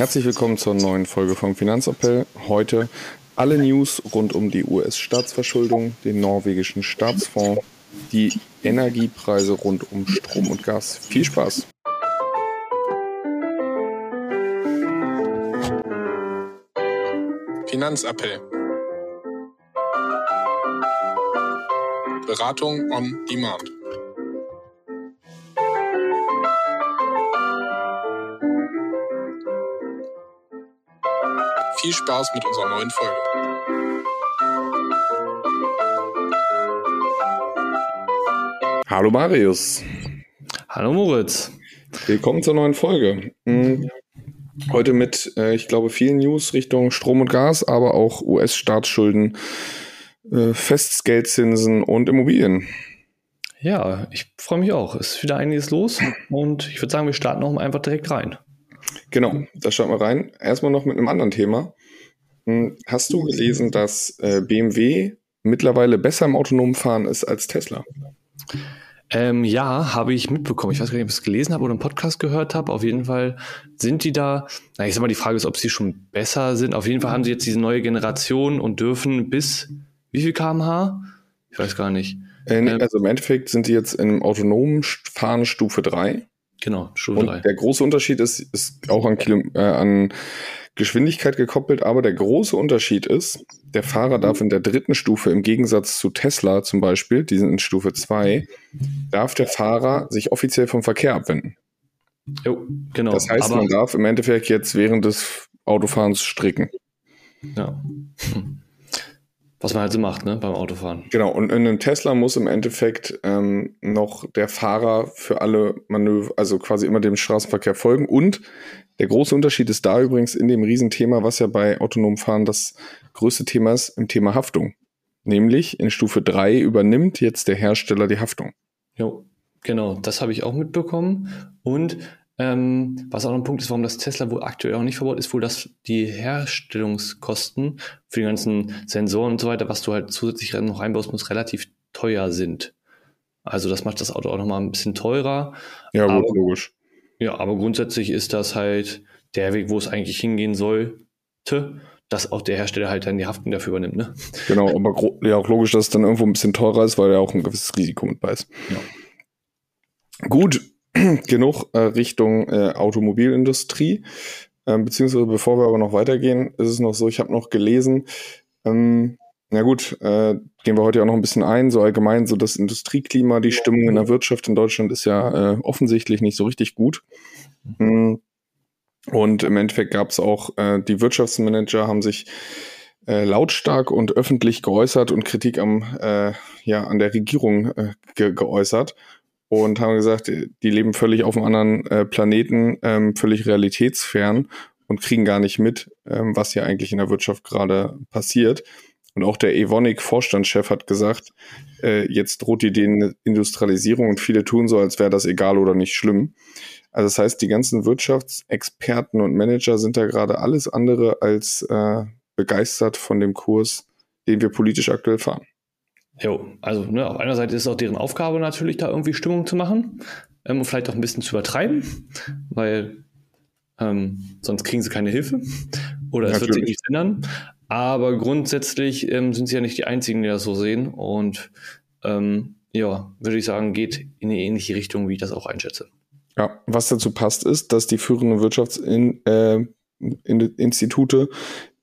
Herzlich willkommen zur neuen Folge vom Finanzappell. Heute alle News rund um die US-Staatsverschuldung, den norwegischen Staatsfonds, die Energiepreise rund um Strom und Gas. Viel Spaß! Finanzappell. Beratung on Demand. Viel Spaß mit unserer neuen Folge. Hallo Marius. Hallo Moritz. Willkommen zur neuen Folge. Hm, heute mit, äh, ich glaube, vielen News Richtung Strom und Gas, aber auch US-Staatsschulden, äh, Festgeldzinsen und Immobilien. Ja, ich freue mich auch. Es ist wieder einiges los und ich würde sagen, wir starten auch einfach direkt rein. Genau, da schauen wir rein. Erstmal noch mit einem anderen Thema. Hm, hast du gelesen, dass äh, BMW mittlerweile besser im autonomen Fahren ist als Tesla? Ähm, ja, habe ich mitbekommen. Ich weiß gar nicht, ob ich es gelesen habe oder einen Podcast gehört habe. Auf jeden Fall sind die da. Na, ich sag mal, die Frage ist, ob sie schon besser sind. Auf jeden Fall haben sie jetzt diese neue Generation und dürfen bis wie viel kmh? Ich weiß gar nicht. Äh, ähm, also im Endeffekt sind die jetzt im autonomen Fahren Stufe 3. Genau, Stufe 3. Der große Unterschied ist, ist auch an, Kilo, äh, an Geschwindigkeit gekoppelt, aber der große Unterschied ist, der Fahrer darf in der dritten Stufe im Gegensatz zu Tesla zum Beispiel, die sind in Stufe 2, darf der Fahrer sich offiziell vom Verkehr abwenden. Jo, genau. Das heißt, man darf im Endeffekt jetzt während des Autofahrens stricken. Ja. Was man halt so macht, ne, beim Autofahren. Genau, und in einem Tesla muss im Endeffekt ähm, noch der Fahrer für alle Manöver, also quasi immer dem Straßenverkehr folgen. Und der große Unterschied ist da übrigens in dem Riesenthema, was ja bei autonomem Fahren das größte Thema ist, im Thema Haftung. Nämlich in Stufe 3 übernimmt jetzt der Hersteller die Haftung. Jo, genau, das habe ich auch mitbekommen. Und ähm, was auch noch ein Punkt ist, warum das Tesla wohl aktuell auch nicht verbaut ist, wohl, dass die Herstellungskosten für die ganzen Sensoren und so weiter, was du halt zusätzlich noch einbaust musst, relativ teuer sind. Also das macht das Auto auch nochmal ein bisschen teurer. Ja, gut, aber, logisch. Ja, aber grundsätzlich ist das halt der Weg, wo es eigentlich hingehen sollte, dass auch der Hersteller halt dann die Haftung dafür übernimmt. Ne? Genau, aber ja auch logisch, dass es dann irgendwo ein bisschen teurer ist, weil er auch ein gewisses Risiko mit bei ist. Ja. Gut, genug äh, Richtung äh, Automobilindustrie. Ähm, beziehungsweise bevor wir aber noch weitergehen, ist es noch so, ich habe noch gelesen, ähm, na gut, äh, gehen wir heute auch noch ein bisschen ein, so allgemein, so das Industrieklima, die Stimmung in der Wirtschaft in Deutschland ist ja äh, offensichtlich nicht so richtig gut. Mhm. Und im Endeffekt gab es auch, äh, die Wirtschaftsmanager haben sich äh, lautstark und öffentlich geäußert und Kritik am, äh, ja, an der Regierung äh, ge geäußert und haben gesagt, die leben völlig auf einem anderen äh, Planeten, ähm, völlig realitätsfern und kriegen gar nicht mit, ähm, was hier eigentlich in der Wirtschaft gerade passiert. Und auch der Evonik-Vorstandschef hat gesagt, äh, jetzt droht die Deindustrialisierung und viele tun so, als wäre das egal oder nicht schlimm. Also das heißt, die ganzen Wirtschaftsexperten und Manager sind da gerade alles andere als äh, begeistert von dem Kurs, den wir politisch aktuell fahren. Jo, also ne, auf einer Seite ist es auch deren Aufgabe natürlich, da irgendwie Stimmung zu machen ähm, und vielleicht auch ein bisschen zu übertreiben, weil ähm, sonst kriegen sie keine Hilfe oder es wird sich nichts ändern. Aber grundsätzlich ähm, sind sie ja nicht die Einzigen, die das so sehen und ähm, ja, würde ich sagen, geht in eine ähnliche Richtung, wie ich das auch einschätze. Ja, was dazu passt, ist, dass die führenden Wirtschaftsinstitute äh,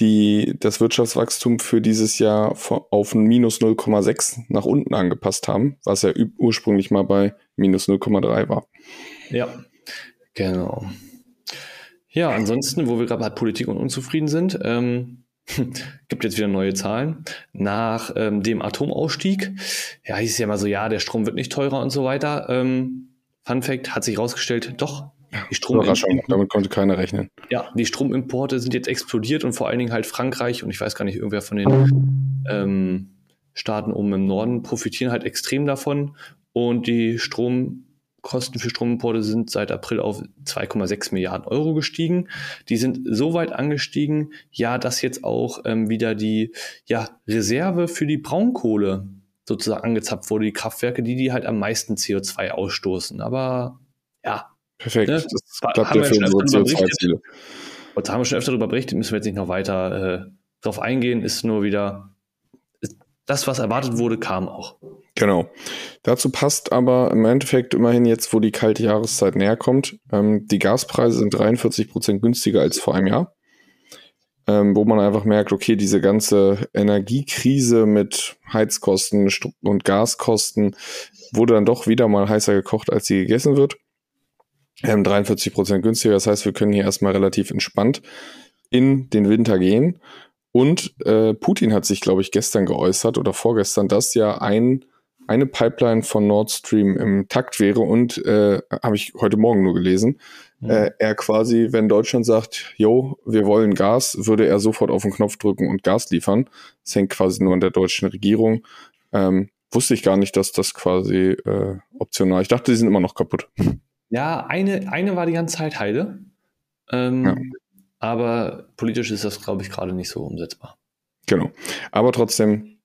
die das Wirtschaftswachstum für dieses Jahr auf ein minus 0,6 nach unten angepasst haben, was ja ursprünglich mal bei minus 0,3 war. Ja, genau. Ja, ansonsten, wo wir gerade bei Politik und unzufrieden sind, ähm, gibt jetzt wieder neue Zahlen. Nach ähm, dem Atomausstieg, ja, hieß es ja mal so, ja, der Strom wird nicht teurer und so weiter. Ähm, Fun Fact hat sich herausgestellt, doch, die Überraschung, damit konnte keiner rechnen. Ja, die Stromimporte sind jetzt explodiert und vor allen Dingen halt Frankreich und ich weiß gar nicht, irgendwer von den ähm, Staaten oben im Norden profitieren halt extrem davon und die Stromkosten für Stromimporte sind seit April auf 2,6 Milliarden Euro gestiegen. Die sind so weit angestiegen, ja, dass jetzt auch ähm, wieder die ja, Reserve für die Braunkohle sozusagen angezapft wurde, die Kraftwerke, die die halt am meisten CO2 ausstoßen. Aber ja, Perfekt. Ne? Das klappt ja für unsere CO2-Ziele. Und da haben wir schon öfter darüber berichtet, müssen wir jetzt nicht noch weiter äh, drauf eingehen, ist nur wieder das, was erwartet wurde, kam auch. Genau. Dazu passt aber im Endeffekt immerhin jetzt, wo die kalte Jahreszeit näher kommt, ähm, die Gaspreise sind 43 Prozent günstiger als vor einem Jahr. Ähm, wo man einfach merkt, okay, diese ganze Energiekrise mit Heizkosten und Gaskosten wurde dann doch wieder mal heißer gekocht, als sie gegessen wird. Ähm, 43 Prozent günstiger, das heißt, wir können hier erstmal relativ entspannt in den Winter gehen. Und äh, Putin hat sich, glaube ich, gestern geäußert oder vorgestern, dass ja ein, eine Pipeline von Nord Stream im Takt wäre und äh, habe ich heute Morgen nur gelesen. Mhm. Äh, er quasi, wenn Deutschland sagt, jo, wir wollen Gas, würde er sofort auf den Knopf drücken und Gas liefern. Das hängt quasi nur an der deutschen Regierung. Ähm, wusste ich gar nicht, dass das quasi äh, optional. Ich dachte, die sind immer noch kaputt. Ja, eine, eine war die ganze Zeit Heide. Ähm, ja. Aber politisch ist das, glaube ich, gerade nicht so umsetzbar. Genau. Aber trotzdem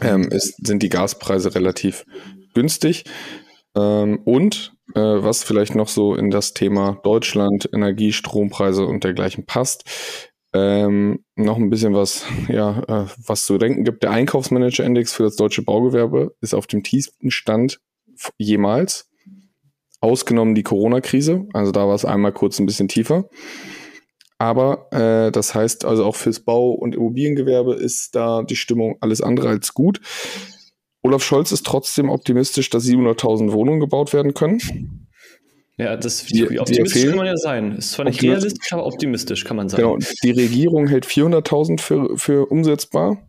ähm, ist, sind die Gaspreise relativ günstig. Ähm, und äh, was vielleicht noch so in das Thema Deutschland, Energie, Strompreise und dergleichen passt, ähm, noch ein bisschen was, ja, äh, was zu denken gibt. Der Einkaufsmanager-Index für das deutsche Baugewerbe ist auf dem tiefsten Stand jemals, ausgenommen die Corona-Krise. Also da war es einmal kurz ein bisschen tiefer. Aber äh, das heißt also auch fürs Bau- und Immobiliengewerbe ist da die Stimmung alles andere als gut. Olaf Scholz ist trotzdem optimistisch, dass 700.000 Wohnungen gebaut werden können. Ja, das die, die optimistisch kann man ja sein. Ist zwar nicht realistisch, aber optimistisch kann man sein. Genau, die Regierung hält 400.000 für, für umsetzbar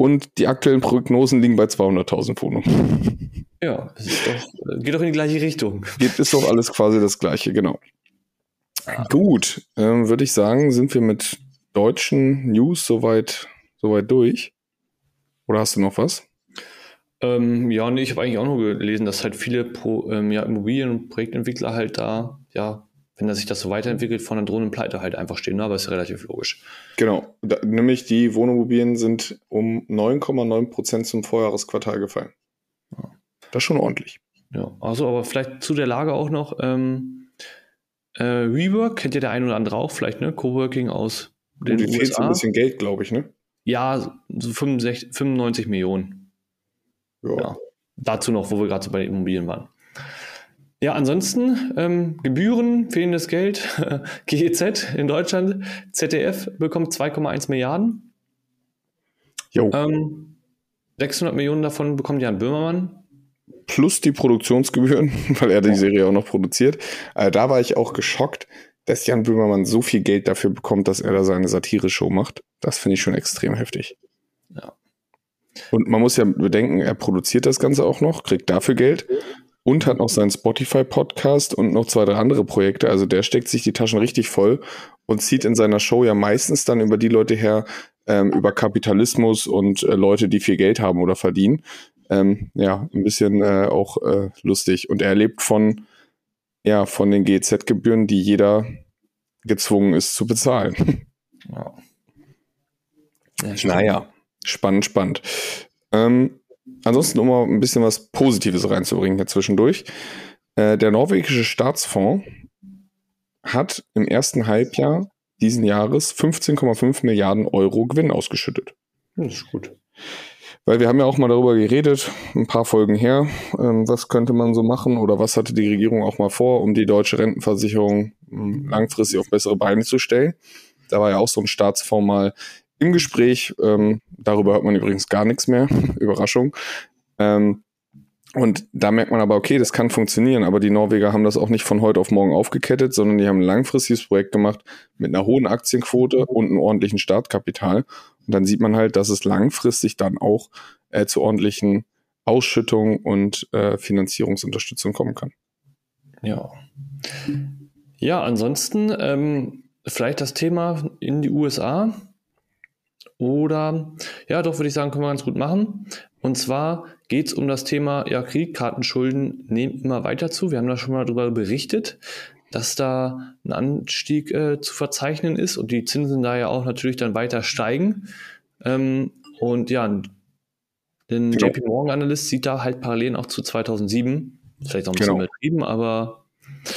und die aktuellen Prognosen liegen bei 200.000 Wohnungen. Ja, doch, geht doch in die gleiche Richtung. Geht, ist doch alles quasi das Gleiche, genau. Gut, ähm, würde ich sagen, sind wir mit deutschen News soweit, soweit durch. Oder hast du noch was? Ähm, ja, nee, ich habe eigentlich auch nur gelesen, dass halt viele Pro, ähm, ja, Immobilien- und Projektentwickler halt da, ja, wenn das sich das so weiterentwickelt, von der Drohnenpleite halt einfach stehen, ne? aber ist relativ logisch. Genau, da, nämlich die Wohnimmobilien sind um 9,9 Prozent zum Vorjahresquartal gefallen. Ja. Das ist schon ordentlich. Ja, also aber vielleicht zu der Lage auch noch, ähm, äh, Rework kennt ja der ein oder andere auch vielleicht, ne? Coworking aus den Und USA. fehlt so ein bisschen Geld, glaube ich, ne? Ja, so 65, 95 Millionen. Ja. ja. Dazu noch, wo wir gerade so bei den Immobilien waren. Ja, ansonsten ähm, Gebühren, fehlendes Geld, GEZ in Deutschland, ZDF bekommt 2,1 Milliarden. Jo. Ähm, 600 Millionen davon bekommt Jan Böhmermann plus die Produktionsgebühren, weil er die Serie auch noch produziert. Äh, da war ich auch geschockt, dass Jan Böhmermann so viel Geld dafür bekommt, dass er da seine Satire-Show macht. Das finde ich schon extrem heftig. Ja. Und man muss ja bedenken, er produziert das Ganze auch noch, kriegt dafür Geld und hat noch seinen Spotify-Podcast und noch zwei, drei andere Projekte. Also der steckt sich die Taschen richtig voll und zieht in seiner Show ja meistens dann über die Leute her, ähm, über Kapitalismus und äh, Leute, die viel Geld haben oder verdienen ähm, ja, ein bisschen äh, auch äh, lustig. Und er lebt von, ja, von den GZ-Gebühren, die jeder gezwungen ist zu bezahlen. Ja naja, spannend, spannend. Ähm, ansonsten, um mal ein bisschen was Positives reinzubringen hier zwischendurch. Äh, der norwegische Staatsfonds hat im ersten Halbjahr diesen Jahres 15,5 Milliarden Euro Gewinn ausgeschüttet. Das ist gut. Weil wir haben ja auch mal darüber geredet, ein paar Folgen her, ähm, was könnte man so machen oder was hatte die Regierung auch mal vor, um die deutsche Rentenversicherung ähm, langfristig auf bessere Beine zu stellen. Da war ja auch so ein Staatsfonds mal im Gespräch. Ähm, darüber hört man übrigens gar nichts mehr. Überraschung. Ähm, und da merkt man aber, okay, das kann funktionieren, aber die Norweger haben das auch nicht von heute auf morgen aufgekettet, sondern die haben ein langfristiges Projekt gemacht mit einer hohen Aktienquote und einem ordentlichen Startkapital. Und dann sieht man halt, dass es langfristig dann auch äh, zu ordentlichen Ausschüttungen und äh, Finanzierungsunterstützung kommen kann. Ja. Ja, ansonsten ähm, vielleicht das Thema in die USA. Oder ja, doch würde ich sagen, können wir ganz gut machen. Und zwar geht es um das Thema, ja, Kreditkartenschulden nehmen immer weiter zu. Wir haben da schon mal darüber berichtet, dass da ein Anstieg äh, zu verzeichnen ist und die Zinsen da ja auch natürlich dann weiter steigen. Ähm, und ja, den JP Morgan Analyst sieht da halt Parallelen auch zu 2007. Vielleicht auch ein bisschen genau. übertrieben, aber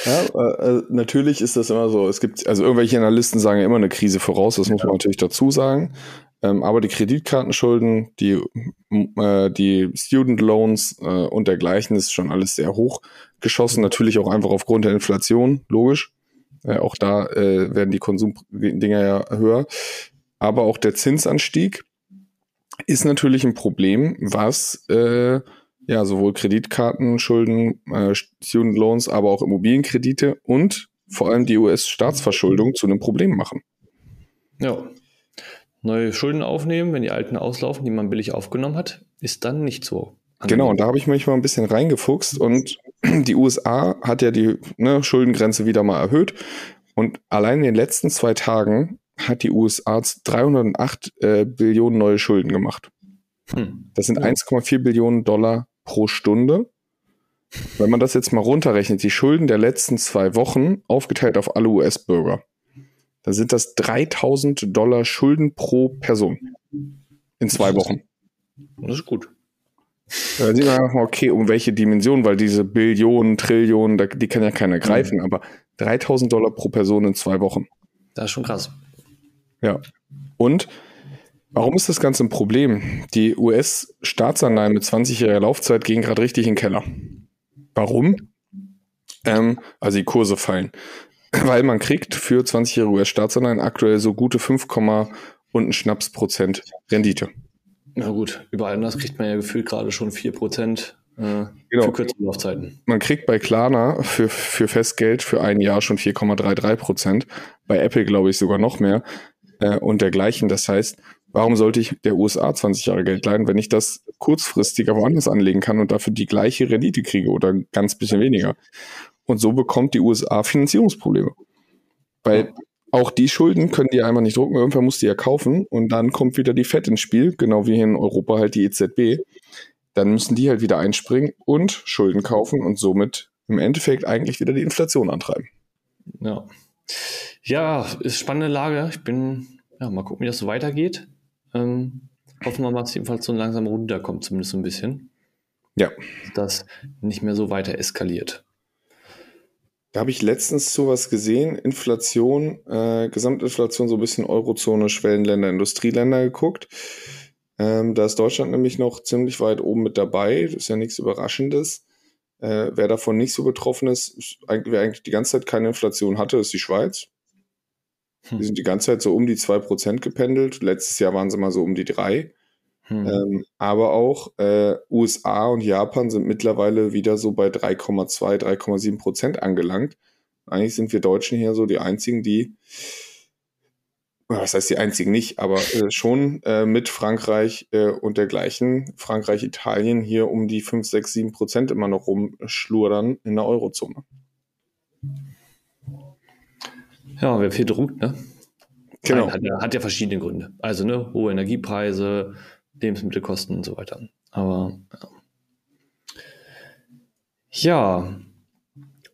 Ja, äh, äh, natürlich ist das immer so. Es gibt, also irgendwelche Analysten sagen ja immer eine Krise voraus, das muss man natürlich dazu sagen. Ähm, aber die Kreditkartenschulden, die, äh, die Student Loans äh, und dergleichen ist schon alles sehr hoch geschossen. Natürlich auch einfach aufgrund der Inflation, logisch. Äh, auch da äh, werden die Konsumdinger ja höher. Aber auch der Zinsanstieg ist natürlich ein Problem, was ja sowohl Kreditkartenschulden, äh, Student Loans, aber auch Immobilienkredite und vor allem die US-Staatsverschuldung zu einem Problem machen. Ja. Neue Schulden aufnehmen, wenn die alten auslaufen, die man billig aufgenommen hat, ist dann nicht so. Angenehm. Genau, und da habe ich mich mal ein bisschen reingefuchst und die USA hat ja die ne, Schuldengrenze wieder mal erhöht und allein in den letzten zwei Tagen hat die USA 308 äh, Billionen neue Schulden gemacht. Hm. Das sind 1,4 Billionen Dollar pro Stunde. Wenn man das jetzt mal runterrechnet, die Schulden der letzten zwei Wochen aufgeteilt auf alle US-Bürger, dann sind das 3000 Dollar Schulden pro Person in zwei Wochen. Das ist gut. Da sieht man einfach mal, okay, um welche Dimension, weil diese Billionen, Trillionen, die kann ja keiner greifen, mhm. aber 3000 Dollar pro Person in zwei Wochen. Das ist schon krass. Ja. Und warum ist das Ganze ein Problem? Die US-Staatsanleihen mit 20-jähriger Laufzeit gehen gerade richtig in den Keller. Warum? Ähm, also die Kurse fallen. Weil man kriegt für 20-jährige US-Staatsanleihen aktuell so gute 5, und ein Schnaps Prozent Rendite. Na gut, überall anders kriegt man ja gefühlt gerade schon 4% äh, genau. für kürzere Laufzeiten. Man kriegt bei Klarna für, für Festgeld für ein Jahr schon 4,33 Prozent. Bei Apple glaube ich sogar noch mehr äh, und dergleichen. Das heißt, warum sollte ich der USA 20 Jahre Geld leihen, wenn ich das kurzfristiger woanders anlegen kann und dafür die gleiche Rendite kriege oder ganz bisschen weniger? Und so bekommt die USA Finanzierungsprobleme. Weil auch die Schulden können die einmal nicht drucken, irgendwann muss die ja kaufen und dann kommt wieder die FED ins Spiel, genau wie hier in Europa halt die EZB. Dann müssen die halt wieder einspringen und Schulden kaufen und somit im Endeffekt eigentlich wieder die Inflation antreiben. Ja. Ja, ist spannende Lage. Ich bin, ja, mal gucken, wie das so weitergeht. Ähm, hoffen wir mal, dass die Inflation langsam runterkommt, zumindest so ein bisschen. Ja. Dass das nicht mehr so weiter eskaliert. Da habe ich letztens sowas gesehen, Inflation, äh, Gesamtinflation, so ein bisschen Eurozone, Schwellenländer, Industrieländer geguckt. Ähm, da ist Deutschland nämlich noch ziemlich weit oben mit dabei. Das ist ja nichts Überraschendes. Äh, wer davon nicht so betroffen ist, ist wer eigentlich die ganze Zeit keine Inflation hatte, ist die Schweiz. Hm. Die sind die ganze Zeit so um die 2% gependelt. Letztes Jahr waren sie mal so um die 3%. Hm. Ähm, aber auch äh, USA und Japan sind mittlerweile wieder so bei 3,2, 3,7 Prozent angelangt. Eigentlich sind wir Deutschen hier so die einzigen, die, was heißt die einzigen nicht, aber äh, schon äh, mit Frankreich äh, und dergleichen, Frankreich, Italien hier um die 5, 6, 7 Prozent immer noch rumschludern in der Eurozone. Ja, wer viel druckt, ne? Genau. Hat, hat, ja verschiedene Gründe. Also, ne, hohe Energiepreise, Lebensmittelkosten und so weiter. Aber ja. ja.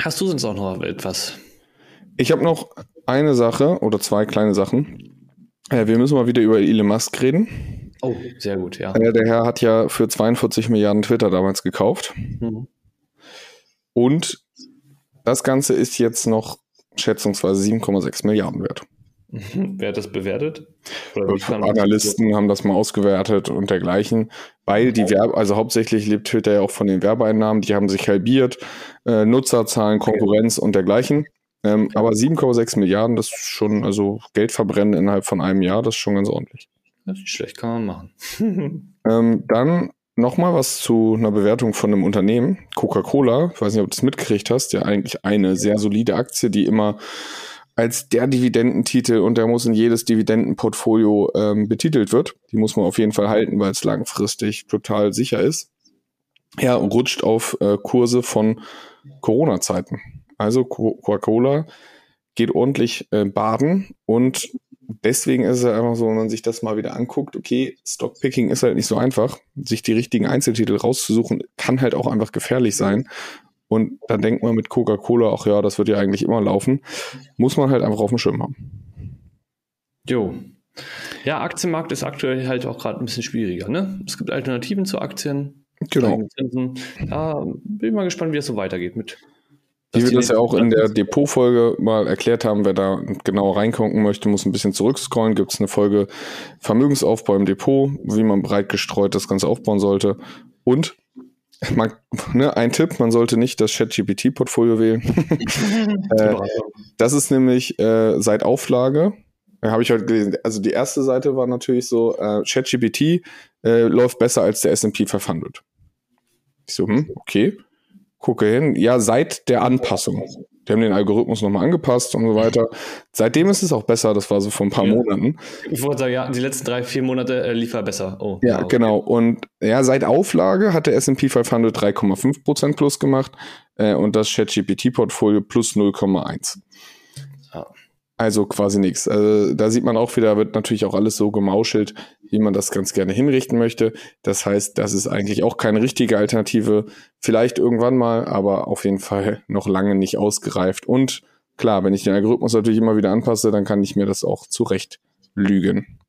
Hast du sonst auch noch etwas? Ich habe noch eine Sache oder zwei kleine Sachen. Äh, wir müssen mal wieder über Elon Musk reden. Oh, sehr gut, ja. Äh, der Herr hat ja für 42 Milliarden Twitter damals gekauft. Mhm. Und das Ganze ist jetzt noch schätzungsweise 7,6 Milliarden wert. Wer hat das bewertet? Analysten haben das mal ausgewertet und dergleichen, weil die Werbe, also hauptsächlich lebt Twitter ja auch von den Werbeeinnahmen, die haben sich halbiert, äh, Nutzerzahlen, Konkurrenz und dergleichen. Ähm, aber 7,6 Milliarden, das ist schon, also Geld verbrennen innerhalb von einem Jahr, das ist schon ganz ordentlich. Das ist schlecht, kann man machen. ähm, dann nochmal was zu einer Bewertung von einem Unternehmen. Coca-Cola, ich weiß nicht, ob du das mitgekriegt hast, ja eigentlich eine sehr solide Aktie, die immer als der Dividendentitel und der muss in jedes Dividendenportfolio ähm, betitelt wird. Die muss man auf jeden Fall halten, weil es langfristig total sicher ist. Ja, rutscht auf äh, Kurse von Corona-Zeiten. Also Coca-Cola geht ordentlich äh, baden und deswegen ist es einfach so, wenn man sich das mal wieder anguckt, okay, Stockpicking ist halt nicht so einfach. Sich die richtigen Einzeltitel rauszusuchen, kann halt auch einfach gefährlich sein. Und dann denkt man mit Coca-Cola, ach ja, das wird ja eigentlich immer laufen. Muss man halt einfach auf dem Schirm haben. Jo. Ja, Aktienmarkt ist aktuell halt auch gerade ein bisschen schwieriger. Ne? Es gibt Alternativen zu Aktien. Genau. Ja, bin ich mal gespannt, wie es so weitergeht mit Wie wir das ja auch in der Depot-Folge mal erklärt haben, wer da genau reingucken möchte, muss ein bisschen zurückscrollen. Gibt es eine Folge Vermögensaufbau im Depot, wie man breit gestreut das Ganze aufbauen sollte. Und man, ne, ein Tipp, man sollte nicht das ChatGPT-Portfolio wählen. äh, das ist nämlich äh, seit Auflage, äh, habe ich heute gelesen, also die erste Seite war natürlich so, äh, ChatGPT äh, läuft besser als der S&P 500. Ich so, hm, okay gucke hin, ja, seit der Anpassung. Die haben den Algorithmus nochmal angepasst und so weiter. Seitdem ist es auch besser, das war so vor ein paar ja. Monaten. Ich wollte sagen, ja, die letzten drei, vier Monate äh, lief er besser. Oh, ja, okay. genau. Und ja, seit Auflage hat der S&P 500 3,5% plus gemacht äh, und das ChatGPT-Portfolio plus 0,1. Also quasi nichts. Also da sieht man auch wieder, wird natürlich auch alles so gemauschelt, wie man das ganz gerne hinrichten möchte. Das heißt, das ist eigentlich auch keine richtige Alternative. Vielleicht irgendwann mal, aber auf jeden Fall noch lange nicht ausgereift. Und klar, wenn ich den Algorithmus natürlich immer wieder anpasse, dann kann ich mir das auch zurecht lügen.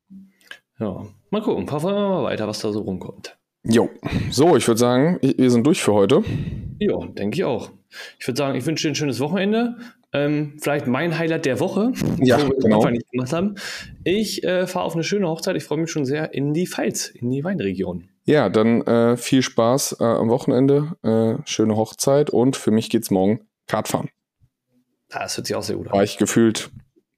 Ja, mal gucken, hoffen wir mal weiter, was da so rumkommt. Jo, so, ich würde sagen, wir sind durch für heute. Ja, denke ich auch. Ich würde sagen, ich wünsche dir ein schönes Wochenende. Ähm, vielleicht mein Highlight der Woche, ja, wo wir genau. nicht gemacht haben. Ich äh, fahre auf eine schöne Hochzeit. Ich freue mich schon sehr in die Pfalz, in die Weinregion. Ja, dann äh, viel Spaß äh, am Wochenende, äh, schöne Hochzeit und für mich geht's morgen Kartfahren. Das hört sich auch sehr gut an. War ich gefühlt,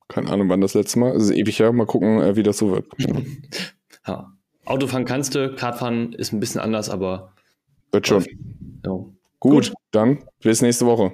keine Ahnung wann das letzte Mal, es ist ewig her, mal gucken, äh, wie das so wird. ja. Autofahren kannst du, Kartfahren ist ein bisschen anders, aber. Wird schon. Ja. Gut, Gut, dann bis nächste Woche.